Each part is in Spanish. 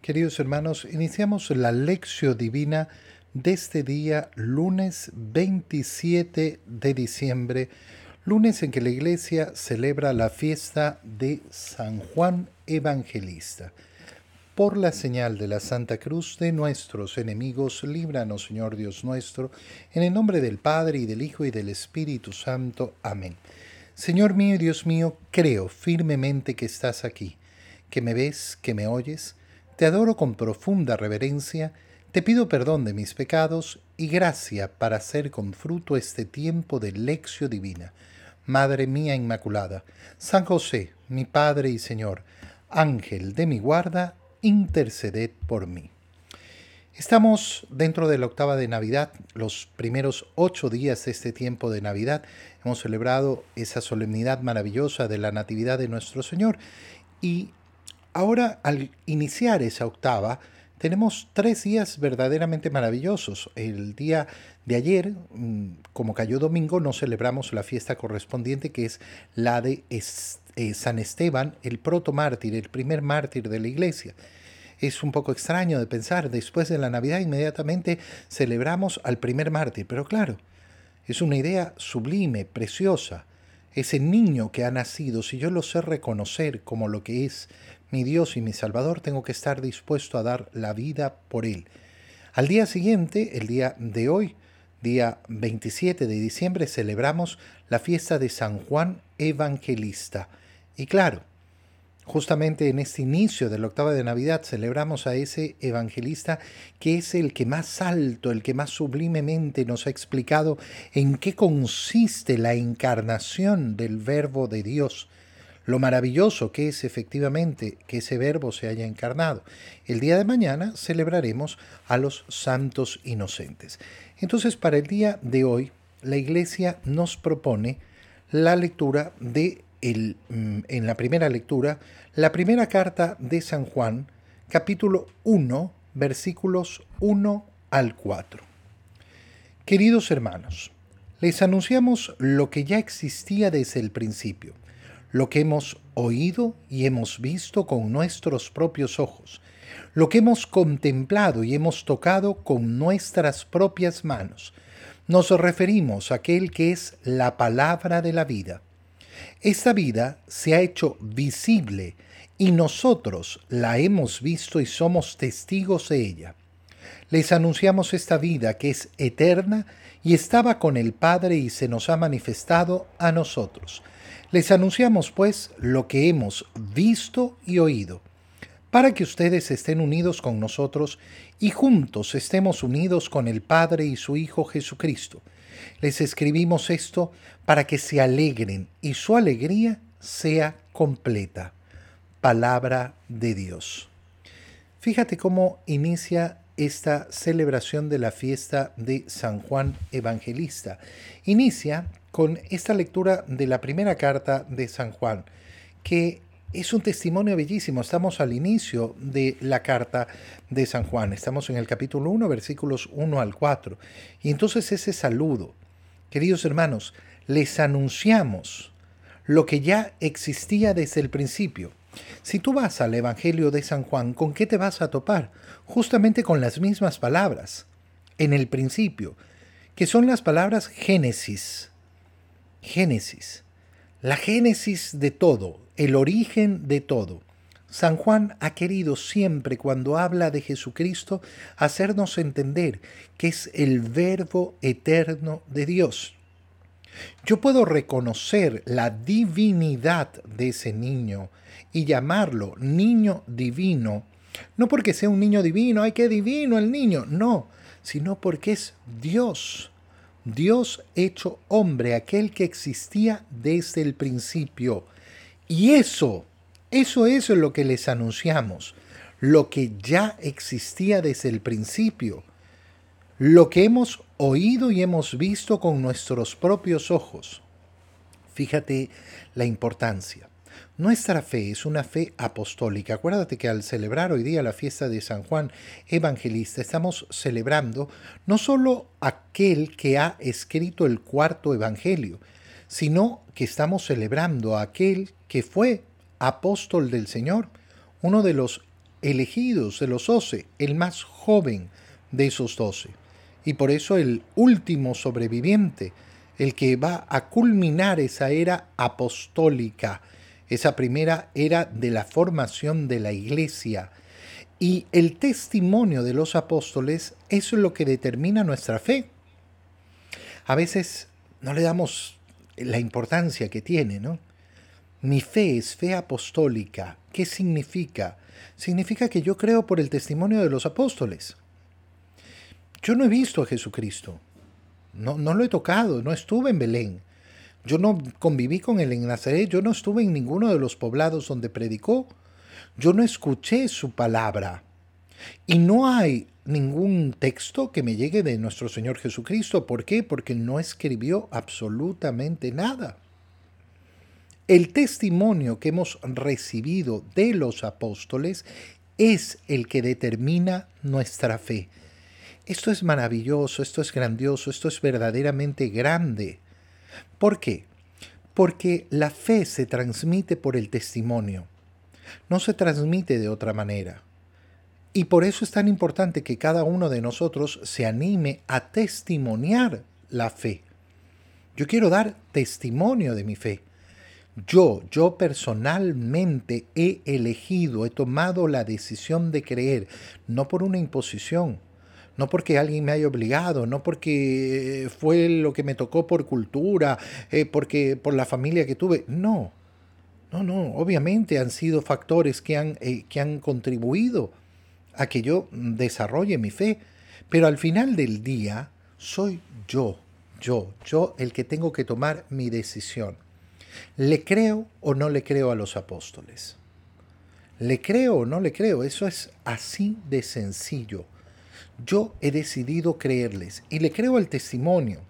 Queridos hermanos, iniciamos la lección divina de este día, lunes 27 de diciembre, lunes en que la iglesia celebra la fiesta de San Juan Evangelista. Por la señal de la Santa Cruz de nuestros enemigos, líbranos, Señor Dios nuestro, en el nombre del Padre y del Hijo y del Espíritu Santo. Amén. Señor mío y Dios mío, creo firmemente que estás aquí, que me ves, que me oyes te adoro con profunda reverencia, te pido perdón de mis pecados y gracia para hacer con fruto este tiempo de lección divina. Madre mía Inmaculada, San José, mi Padre y Señor, Ángel de mi guarda, interceded por mí. Estamos dentro de la octava de Navidad, los primeros ocho días de este tiempo de Navidad. Hemos celebrado esa solemnidad maravillosa de la Natividad de nuestro Señor y Ahora, al iniciar esa octava, tenemos tres días verdaderamente maravillosos. El día de ayer, mm, como cayó domingo, no celebramos la fiesta correspondiente, que es la de eh, San Esteban, el protomártir, el primer mártir de la iglesia. Es un poco extraño de pensar, después de la Navidad inmediatamente celebramos al primer mártir, pero claro, es una idea sublime, preciosa. Ese niño que ha nacido, si yo lo sé reconocer como lo que es, mi Dios y mi Salvador, tengo que estar dispuesto a dar la vida por Él. Al día siguiente, el día de hoy, día 27 de diciembre, celebramos la fiesta de San Juan Evangelista. Y claro, justamente en este inicio de la octava de Navidad celebramos a ese evangelista que es el que más alto, el que más sublimemente nos ha explicado en qué consiste la encarnación del verbo de Dios lo maravilloso que es efectivamente que ese verbo se haya encarnado. El día de mañana celebraremos a los santos inocentes. Entonces, para el día de hoy, la Iglesia nos propone la lectura de el, mm, en la primera lectura, la primera carta de San Juan, capítulo 1, versículos 1 al 4. Queridos hermanos, les anunciamos lo que ya existía desde el principio lo que hemos oído y hemos visto con nuestros propios ojos, lo que hemos contemplado y hemos tocado con nuestras propias manos. Nos referimos a aquel que es la palabra de la vida. Esta vida se ha hecho visible y nosotros la hemos visto y somos testigos de ella. Les anunciamos esta vida que es eterna y estaba con el Padre y se nos ha manifestado a nosotros. Les anunciamos pues lo que hemos visto y oído, para que ustedes estén unidos con nosotros y juntos estemos unidos con el Padre y su Hijo Jesucristo. Les escribimos esto para que se alegren y su alegría sea completa. Palabra de Dios. Fíjate cómo inicia esta celebración de la fiesta de San Juan Evangelista. Inicia con esta lectura de la primera carta de San Juan, que es un testimonio bellísimo. Estamos al inicio de la carta de San Juan. Estamos en el capítulo 1, versículos 1 al 4. Y entonces ese saludo, queridos hermanos, les anunciamos lo que ya existía desde el principio. Si tú vas al Evangelio de San Juan, ¿con qué te vas a topar? Justamente con las mismas palabras, en el principio, que son las palabras Génesis. Génesis. La génesis de todo, el origen de todo. San Juan ha querido siempre, cuando habla de Jesucristo, hacernos entender que es el verbo eterno de Dios. Yo puedo reconocer la divinidad de ese niño y llamarlo niño divino, no porque sea un niño divino, ay, qué divino el niño, no, sino porque es Dios, Dios hecho hombre, aquel que existía desde el principio. Y eso, eso, es lo que les anunciamos, lo que ya existía desde el principio, lo que hemos oído y hemos visto con nuestros propios ojos. Fíjate la importancia. Nuestra fe es una fe apostólica. Acuérdate que al celebrar hoy día la fiesta de San Juan Evangelista estamos celebrando no solo aquel que ha escrito el cuarto Evangelio, sino que estamos celebrando a aquel que fue apóstol del Señor, uno de los elegidos de los doce, el más joven de esos doce. Y por eso el último sobreviviente, el que va a culminar esa era apostólica, esa primera era de la formación de la iglesia. Y el testimonio de los apóstoles es lo que determina nuestra fe. A veces no le damos la importancia que tiene, ¿no? Mi fe es fe apostólica. ¿Qué significa? Significa que yo creo por el testimonio de los apóstoles. Yo no he visto a Jesucristo. No, no lo he tocado, no estuve en Belén. Yo no conviví con él en Nazaret, yo no estuve en ninguno de los poblados donde predicó. Yo no escuché su palabra. Y no hay ningún texto que me llegue de nuestro Señor Jesucristo. ¿Por qué? Porque no escribió absolutamente nada. El testimonio que hemos recibido de los apóstoles es el que determina nuestra fe. Esto es maravilloso, esto es grandioso, esto es verdaderamente grande. ¿Por qué? Porque la fe se transmite por el testimonio, no se transmite de otra manera. Y por eso es tan importante que cada uno de nosotros se anime a testimoniar la fe. Yo quiero dar testimonio de mi fe. Yo, yo personalmente he elegido, he tomado la decisión de creer, no por una imposición, no porque alguien me haya obligado, no porque fue lo que me tocó por cultura, eh, porque por la familia que tuve, no. No, no, obviamente han sido factores que han, eh, que han contribuido a que yo desarrolle mi fe, pero al final del día soy yo, yo, yo el que tengo que tomar mi decisión. ¿Le creo o no le creo a los apóstoles? ¿Le creo o no le creo? Eso es así de sencillo. Yo he decidido creerles y le creo el testimonio.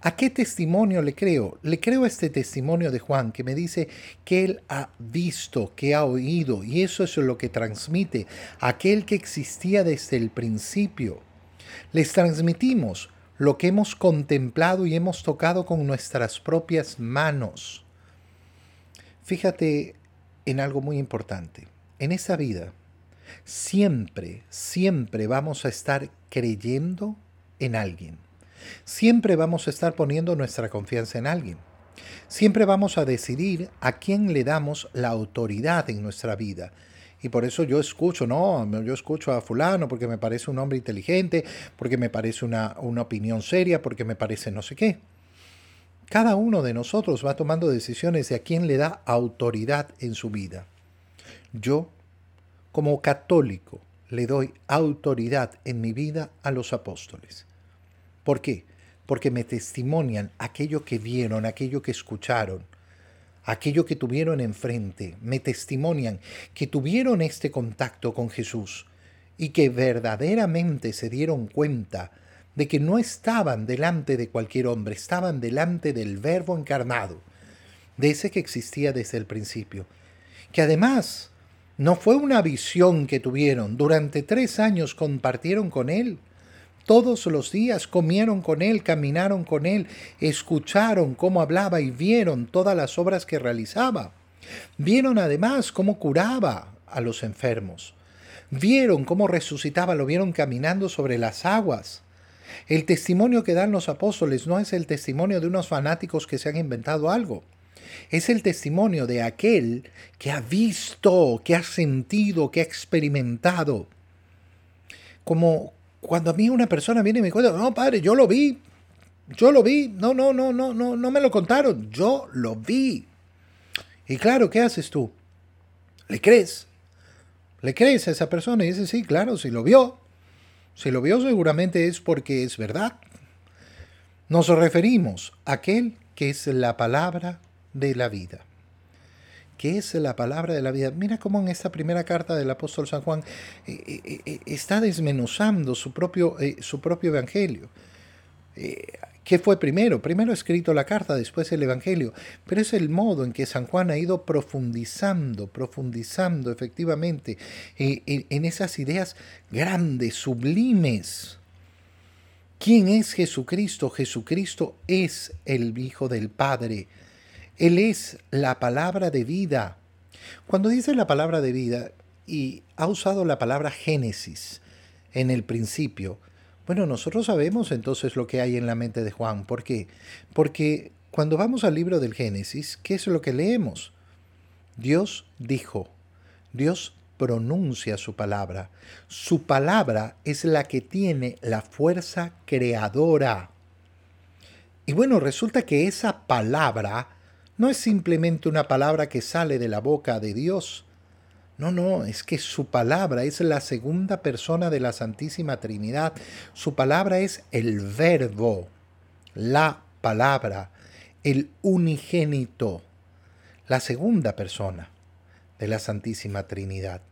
¿A qué testimonio le creo? Le creo este testimonio de Juan que me dice que él ha visto, que ha oído, y eso es lo que transmite aquel que existía desde el principio. Les transmitimos lo que hemos contemplado y hemos tocado con nuestras propias manos. Fíjate en algo muy importante. En esa vida, siempre, siempre vamos a estar creyendo en alguien. Siempre vamos a estar poniendo nuestra confianza en alguien. Siempre vamos a decidir a quién le damos la autoridad en nuestra vida. Y por eso yo escucho, no, yo escucho a fulano porque me parece un hombre inteligente, porque me parece una, una opinión seria, porque me parece no sé qué. Cada uno de nosotros va tomando decisiones de a quién le da autoridad en su vida. Yo como católico le doy autoridad en mi vida a los apóstoles. ¿Por qué? Porque me testimonian aquello que vieron, aquello que escucharon, aquello que tuvieron enfrente. Me testimonian que tuvieron este contacto con Jesús y que verdaderamente se dieron cuenta de que no estaban delante de cualquier hombre, estaban delante del Verbo encarnado, de ese que existía desde el principio. Que además no fue una visión que tuvieron, durante tres años compartieron con Él. Todos los días comieron con Él, caminaron con Él, escucharon cómo hablaba y vieron todas las obras que realizaba. Vieron además cómo curaba a los enfermos. Vieron cómo resucitaba, lo vieron caminando sobre las aguas. El testimonio que dan los apóstoles no es el testimonio de unos fanáticos que se han inventado algo es el testimonio de aquel que ha visto, que ha sentido, que ha experimentado. Como cuando a mí una persona viene y me cuenta, no, padre, yo lo vi, yo lo vi, no, no, no, no, no, no me lo contaron, yo lo vi. Y claro, ¿qué haces tú? ¿Le crees? ¿Le crees a esa persona? Y dice, sí, claro, si lo vio. Si lo vio seguramente es porque es verdad. Nos referimos a aquel que es la palabra de la vida. ¿Qué es la palabra de la vida? Mira cómo en esta primera carta del apóstol San Juan eh, eh, eh, está desmenuzando su propio, su propio evangelio. ¿Qué fue primero? Primero escrito la carta, después el Evangelio. Pero es el modo en que San Juan ha ido profundizando, profundizando efectivamente en esas ideas grandes, sublimes. ¿Quién es Jesucristo? Jesucristo es el Hijo del Padre él es la palabra de vida. Cuando dice la palabra de vida, y ha usado la palabra Génesis en el principio. Bueno, nosotros sabemos entonces lo que hay en la mente de Juan. ¿Por qué? Porque cuando vamos al libro del Génesis, ¿qué es lo que leemos? Dios dijo, Dios pronuncia su palabra. Su palabra es la que tiene la fuerza creadora. Y bueno, resulta que esa palabra no es simplemente una palabra que sale de la boca de Dios. No, no, es que su palabra es la segunda persona de la Santísima Trinidad. Su palabra es el verbo, la palabra, el unigénito, la segunda persona de la Santísima Trinidad.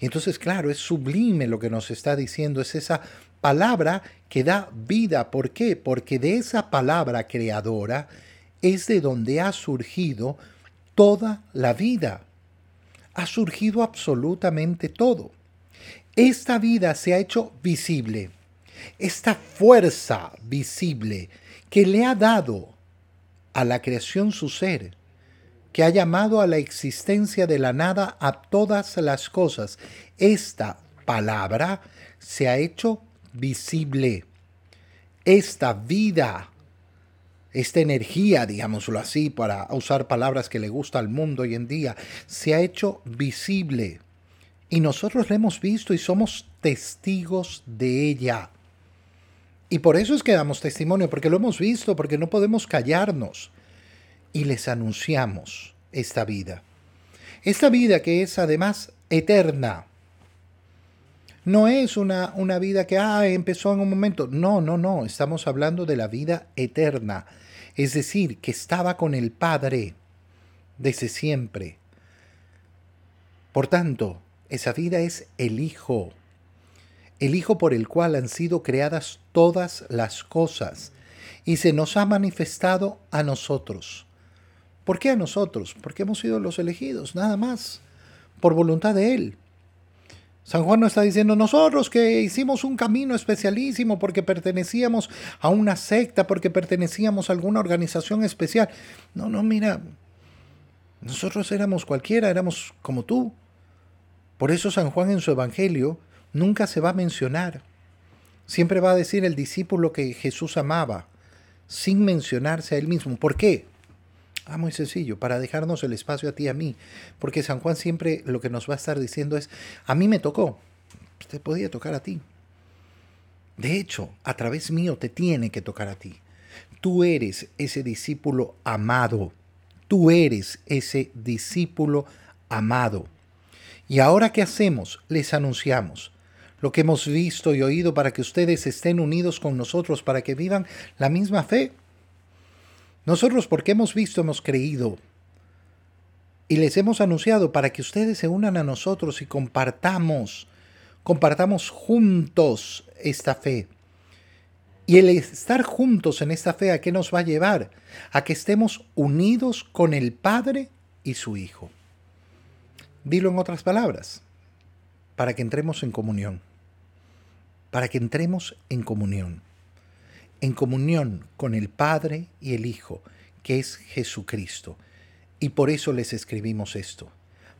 Y entonces, claro, es sublime lo que nos está diciendo, es esa palabra que da vida. ¿Por qué? Porque de esa palabra creadora es de donde ha surgido toda la vida. Ha surgido absolutamente todo. Esta vida se ha hecho visible. Esta fuerza visible que le ha dado a la creación su ser, que ha llamado a la existencia de la nada a todas las cosas. Esta palabra se ha hecho visible. Esta vida esta energía, digámoslo así, para usar palabras que le gusta al mundo hoy en día, se ha hecho visible. Y nosotros la hemos visto y somos testigos de ella. Y por eso es que damos testimonio, porque lo hemos visto, porque no podemos callarnos. Y les anunciamos esta vida. Esta vida que es además eterna. No es una, una vida que ah, empezó en un momento. No, no, no. Estamos hablando de la vida eterna es decir, que estaba con el Padre desde siempre. Por tanto, esa vida es el Hijo, el Hijo por el cual han sido creadas todas las cosas y se nos ha manifestado a nosotros. ¿Por qué a nosotros? Porque hemos sido los elegidos, nada más, por voluntad de Él. San Juan no está diciendo nosotros que hicimos un camino especialísimo porque pertenecíamos a una secta, porque pertenecíamos a alguna organización especial. No, no, mira, nosotros éramos cualquiera, éramos como tú. Por eso San Juan en su Evangelio nunca se va a mencionar. Siempre va a decir el discípulo que Jesús amaba, sin mencionarse a él mismo. ¿Por qué? Ah, muy sencillo, para dejarnos el espacio a ti y a mí. Porque San Juan siempre lo que nos va a estar diciendo es, a mí me tocó, te podía tocar a ti. De hecho, a través mío te tiene que tocar a ti. Tú eres ese discípulo amado. Tú eres ese discípulo amado. Y ahora qué hacemos? Les anunciamos lo que hemos visto y oído para que ustedes estén unidos con nosotros, para que vivan la misma fe. Nosotros porque hemos visto, hemos creído y les hemos anunciado para que ustedes se unan a nosotros y compartamos, compartamos juntos esta fe. Y el estar juntos en esta fe, ¿a qué nos va a llevar? A que estemos unidos con el Padre y su Hijo. Dilo en otras palabras, para que entremos en comunión. Para que entremos en comunión en comunión con el Padre y el Hijo, que es Jesucristo. Y por eso les escribimos esto.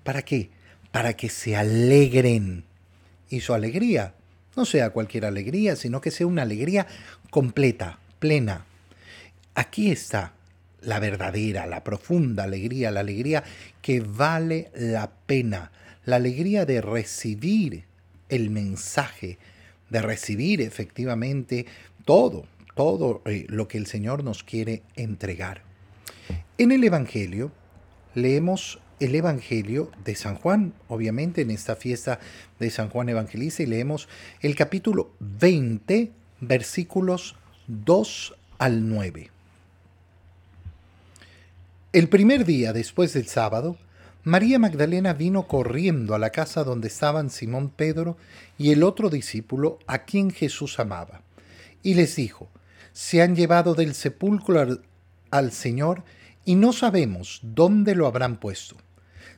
¿Para qué? Para que se alegren. Y su alegría no sea cualquier alegría, sino que sea una alegría completa, plena. Aquí está la verdadera, la profunda alegría, la alegría que vale la pena, la alegría de recibir el mensaje, de recibir efectivamente todo, todo eh, lo que el Señor nos quiere entregar. En el Evangelio leemos el Evangelio de San Juan, obviamente en esta fiesta de San Juan Evangelista, y leemos el capítulo 20, versículos 2 al 9. El primer día después del sábado, María Magdalena vino corriendo a la casa donde estaban Simón Pedro y el otro discípulo a quien Jesús amaba, y les dijo, se han llevado del sepulcro al, Señor y no sabemos dónde lo habrán puesto.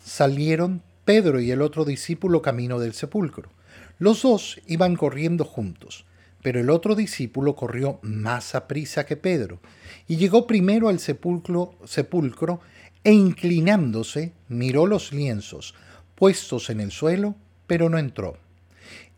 Salieron Pedro y el otro discípulo camino del sepulcro. Los dos iban corriendo juntos, pero el otro discípulo corrió más a prisa que Pedro, y llegó primero al sepulcro, sepulcro e inclinándose miró los lienzos, puestos en el suelo, pero no entró.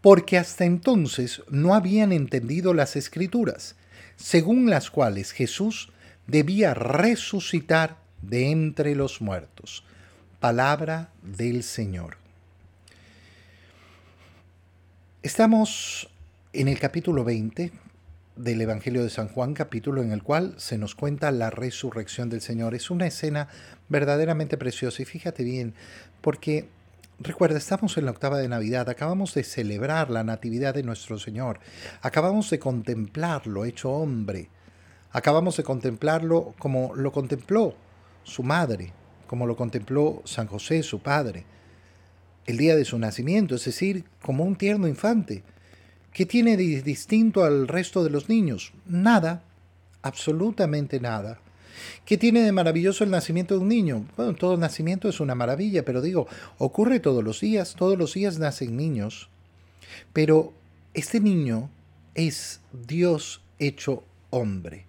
porque hasta entonces no habían entendido las escrituras, según las cuales Jesús debía resucitar de entre los muertos. Palabra del Señor. Estamos en el capítulo 20 del Evangelio de San Juan, capítulo en el cual se nos cuenta la resurrección del Señor. Es una escena verdaderamente preciosa y fíjate bien, porque recuerda, estamos en la octava de Navidad, acabamos de celebrar la Natividad de nuestro Señor, acabamos de contemplarlo hecho hombre, acabamos de contemplarlo como lo contempló su madre, como lo contempló San José, su padre el día de su nacimiento, es decir, como un tierno infante. ¿Qué tiene de distinto al resto de los niños? Nada, absolutamente nada. ¿Qué tiene de maravilloso el nacimiento de un niño? Bueno, todo nacimiento es una maravilla, pero digo, ocurre todos los días, todos los días nacen niños. Pero este niño es Dios hecho hombre.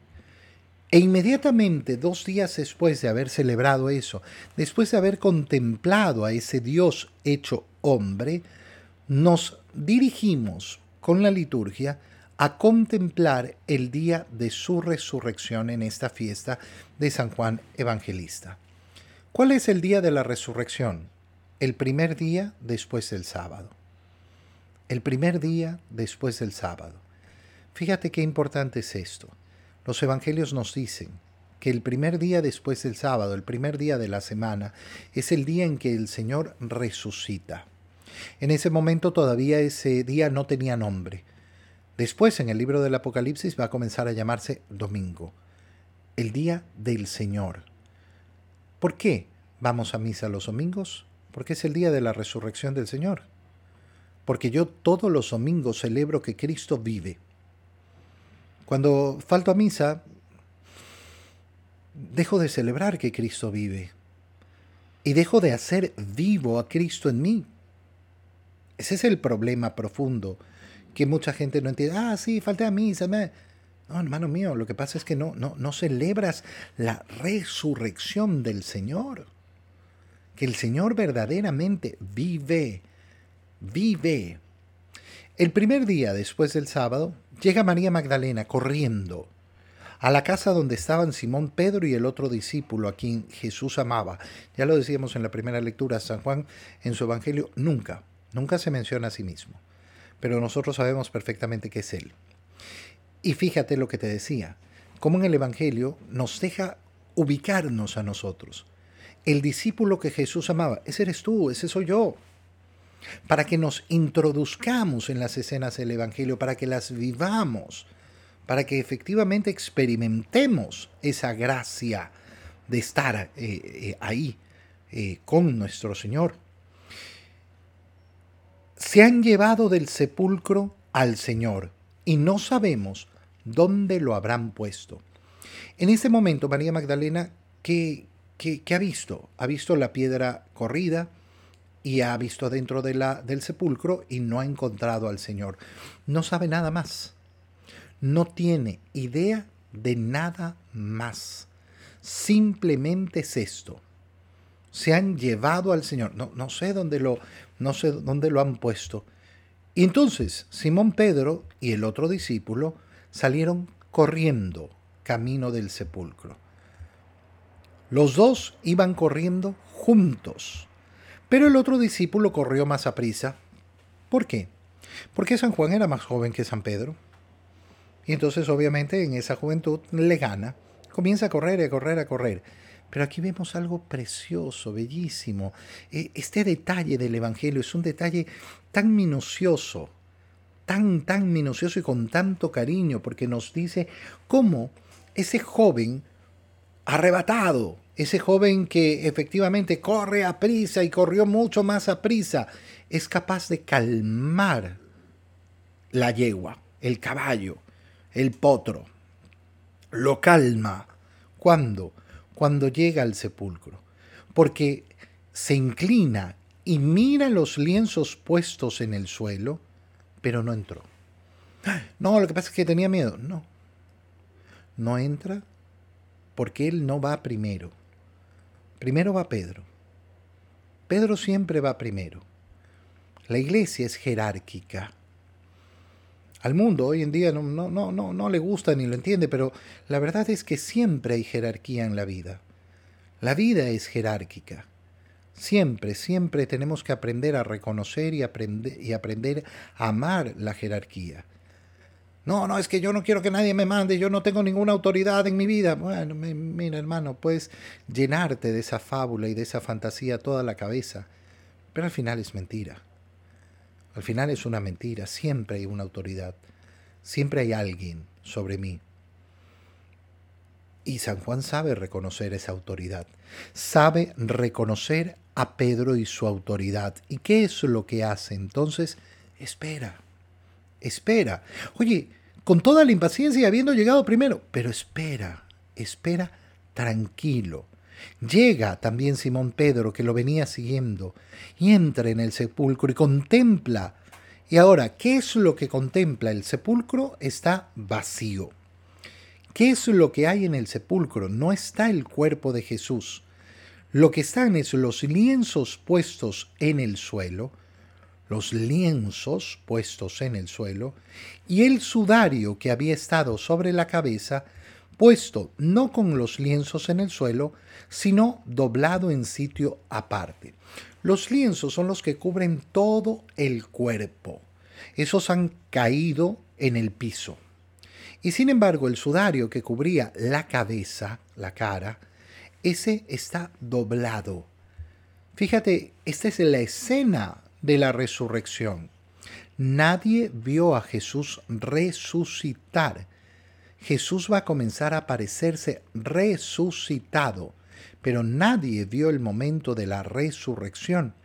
E inmediatamente, dos días después de haber celebrado eso, después de haber contemplado a ese Dios hecho hombre, nos dirigimos con la liturgia a contemplar el día de su resurrección en esta fiesta de San Juan Evangelista. ¿Cuál es el día de la resurrección? El primer día después del sábado. El primer día después del sábado. Fíjate qué importante es esto. Los evangelios nos dicen que el primer día después del sábado, el primer día de la semana, es el día en que el Señor resucita. En ese momento todavía ese día no tenía nombre. Después en el libro del Apocalipsis va a comenzar a llamarse domingo, el día del Señor. ¿Por qué vamos a misa los domingos? Porque es el día de la resurrección del Señor. Porque yo todos los domingos celebro que Cristo vive cuando falto a misa, dejo de celebrar que Cristo vive y dejo de hacer vivo a Cristo en mí. Ese es el problema profundo que mucha gente no entiende. Ah, sí, falté a. Me... No, hermano mío, lo que pasa es que no, no, no celebras la resurrección del Señor. Que el Señor verdaderamente vive, vive. El primer día después del sábado, Llega María Magdalena corriendo a la casa donde estaban Simón Pedro y el otro discípulo a quien Jesús amaba. Ya lo decíamos en la primera lectura, San Juan en su Evangelio nunca, nunca se menciona a sí mismo, pero nosotros sabemos perfectamente que es Él. Y fíjate lo que te decía, como en el Evangelio nos deja ubicarnos a nosotros. El discípulo que Jesús amaba, ese eres tú, ese soy yo para que nos introduzcamos en las escenas del Evangelio, para que las vivamos, para que efectivamente experimentemos esa gracia de estar eh, eh, ahí eh, con nuestro Señor. Se han llevado del sepulcro al Señor y no sabemos dónde lo habrán puesto. En ese momento, María Magdalena, ¿qué, qué ha visto? Ha visto la piedra corrida, y ha visto dentro de la, del sepulcro y no ha encontrado al Señor. No sabe nada más. No tiene idea de nada más. Simplemente es esto. Se han llevado al Señor. No, no sé dónde lo, no sé dónde lo han puesto. Y entonces Simón Pedro y el otro discípulo salieron corriendo camino del sepulcro. Los dos iban corriendo juntos pero el otro discípulo corrió más a prisa. ¿Por qué? Porque San Juan era más joven que San Pedro. Y entonces obviamente en esa juventud le gana. Comienza a correr, a correr, a correr. Pero aquí vemos algo precioso, bellísimo. E, este detalle del Evangelio es un detalle tan minucioso, tan, tan minucioso y con tanto cariño, porque nos dice cómo ese joven arrebatado ese joven que efectivamente corre a prisa y corrió mucho más a prisa, es capaz de calmar la yegua, el caballo, el potro. Lo calma. ¿Cuándo? Cuando llega al sepulcro. Porque se inclina y mira los lienzos puestos en el suelo, pero no entró. No, lo que pasa es que tenía miedo. No. No entra porque él no va primero. Primero va Pedro. Pedro siempre va primero. La iglesia es jerárquica. Al mundo hoy en día no, no, no, no, no le gusta ni lo entiende, pero la verdad es que siempre hay jerarquía en la vida. La vida es jerárquica. Siempre, siempre tenemos que aprender a reconocer y aprender, y aprender a amar la jerarquía. No, no, es que yo no quiero que nadie me mande, yo no tengo ninguna autoridad en mi vida. Bueno, mira hermano, puedes llenarte de esa fábula y de esa fantasía toda la cabeza, pero al final es mentira. Al final es una mentira, siempre hay una autoridad, siempre hay alguien sobre mí. Y San Juan sabe reconocer esa autoridad, sabe reconocer a Pedro y su autoridad. ¿Y qué es lo que hace? Entonces, espera, espera. Oye, con toda la impaciencia habiendo llegado primero, pero espera, espera tranquilo. Llega también Simón Pedro, que lo venía siguiendo, y entra en el sepulcro y contempla. Y ahora, ¿qué es lo que contempla? El sepulcro está vacío. ¿Qué es lo que hay en el sepulcro? No está el cuerpo de Jesús. Lo que están es los lienzos puestos en el suelo, los lienzos puestos en el suelo, y el sudario que había estado sobre la cabeza, puesto no con los lienzos en el suelo, sino doblado en sitio aparte. Los lienzos son los que cubren todo el cuerpo. Esos han caído en el piso. Y sin embargo, el sudario que cubría la cabeza, la cara, ese está doblado. Fíjate, esta es la escena de la resurrección. Nadie vio a Jesús resucitar. Jesús va a comenzar a aparecerse resucitado, pero nadie vio el momento de la resurrección.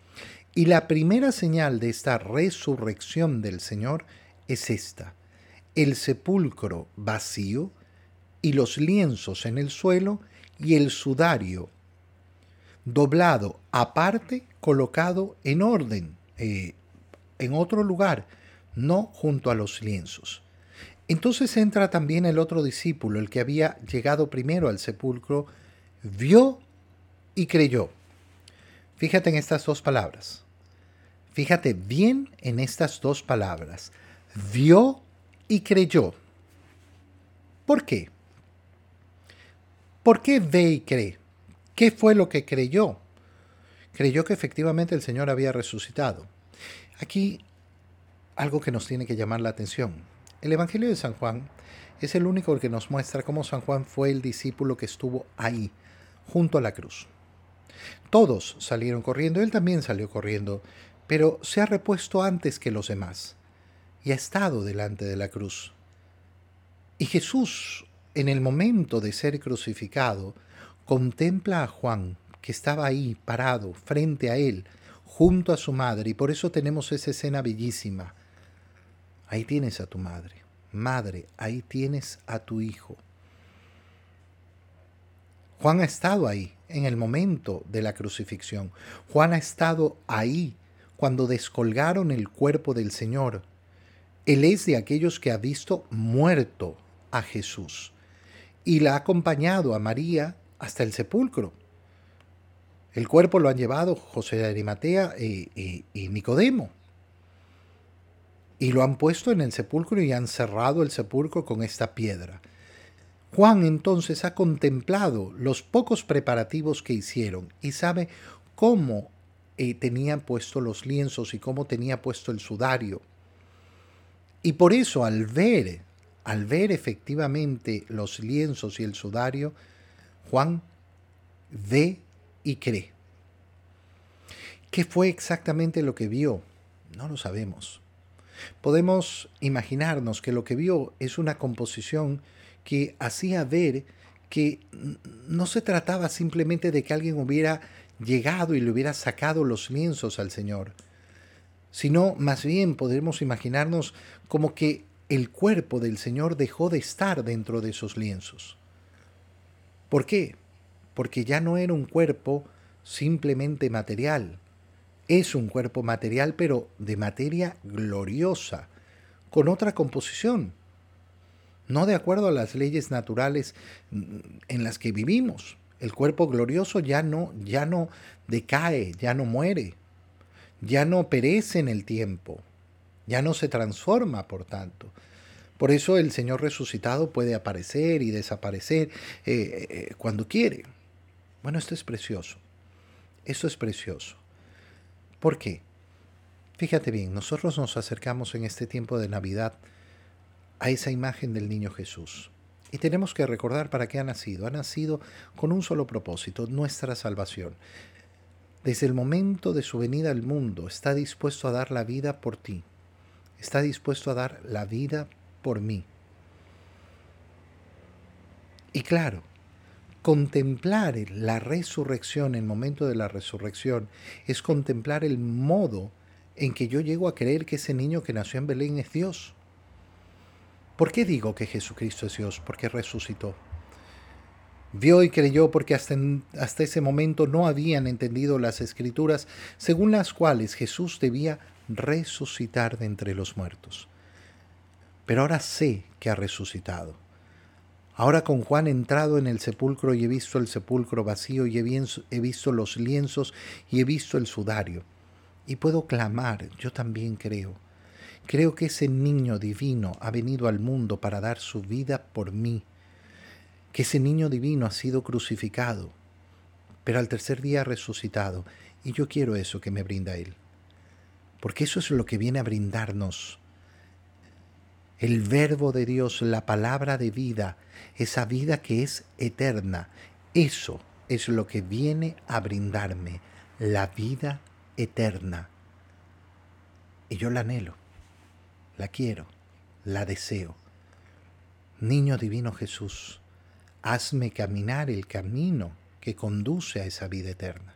Y la primera señal de esta resurrección del Señor es esta, el sepulcro vacío y los lienzos en el suelo y el sudario doblado aparte, colocado en orden, eh, en otro lugar, no junto a los lienzos. Entonces entra también el otro discípulo, el que había llegado primero al sepulcro, vio y creyó. Fíjate en estas dos palabras. Fíjate bien en estas dos palabras. Vio y creyó. ¿Por qué? ¿Por qué ve y cree? ¿Qué fue lo que creyó? Creyó que efectivamente el Señor había resucitado. Aquí algo que nos tiene que llamar la atención. El Evangelio de San Juan es el único que nos muestra cómo San Juan fue el discípulo que estuvo ahí, junto a la cruz. Todos salieron corriendo, él también salió corriendo, pero se ha repuesto antes que los demás y ha estado delante de la cruz. Y Jesús en el momento de ser crucificado, contempla a Juan, que estaba ahí parado frente a él, junto a su madre, y por eso tenemos esa escena bellísima. Ahí tienes a tu madre. Madre, ahí tienes a tu hijo. Juan ha estado ahí en el momento de la crucifixión. Juan ha estado ahí cuando descolgaron el cuerpo del Señor. Él es de aquellos que ha visto muerto a Jesús y la ha acompañado a María hasta el sepulcro. El cuerpo lo han llevado José de Arimatea y, Nicodemo. Y lo han puesto en el sepulcro y han cerrado el sepulcro con esta piedra. Juan entonces ha contemplado los pocos preparativos que hicieron y sabe cómo eh, tenían puesto los lienzos y cómo tenía puesto el sudario. Y por eso al ver al ver efectivamente los lienzos y el sudario, Juan ve y cree. ¿Qué fue exactamente lo que vio? No lo sabemos. Podemos imaginarnos que lo que vio es una composición que hacía ver que no se trataba simplemente de que alguien hubiera llegado y le hubiera sacado los lienzos al Señor, sino más bien podemos imaginarnos como que el cuerpo del Señor dejó de estar dentro de esos lienzos. ¿Por qué? Porque ya no era un cuerpo simplemente material. Es un cuerpo material, pero de materia gloriosa, con otra composición, no de acuerdo a las leyes naturales mm, en las que vivimos. El cuerpo glorioso ya no, ya no decae, ya no muere, ya no perece en el tiempo, ya no se transforma, por tanto. Por eso el Señor resucitado puede aparecer y desaparecer eh, eh, cuando quiere. Bueno, esto es precioso. Esto es precioso. ¿Por qué? Fíjate bien, nosotros nos acercamos en este tiempo de Navidad a esa imagen del niño Jesús. Y tenemos que recordar para qué ha nacido. Ha nacido con un solo propósito, nuestra salvación. Desde el momento de su venida al mundo está dispuesto a dar la vida por ti. Está dispuesto a dar la vida por mí. Y claro, contemplar la resurrección, el momento de la resurrección, es contemplar el modo en que yo llego a creer que ese niño que nació en Belén es Dios. ¿Por qué digo que Jesucristo es Dios? Porque resucitó. Vio y creyó porque hasta, hasta ese momento no habían entendido las escrituras según las cuales Jesús debía resucitar de entre los muertos. Pero ahora sé que ha resucitado. Ahora con Juan he entrado en el sepulcro y he visto el sepulcro vacío y he visto los lienzos y he visto el sudario. Y puedo clamar, yo también creo Creo que ese niño divino ha venido al mundo para dar su vida por mí, que ese niño divino ha sido crucificado, pero al tercer día ha resucitado, y yo quiero eso que me brinda Él, porque eso es lo que viene a brindarnos. El verbo de Dios, la palabra de vida, esa vida que es eterna, eso es lo que viene a brindarme, la vida eterna. Y yo la anhelo la quiero, la deseo. Niño divino Jesús, hazme caminar el camino que conduce a esa vida eterna.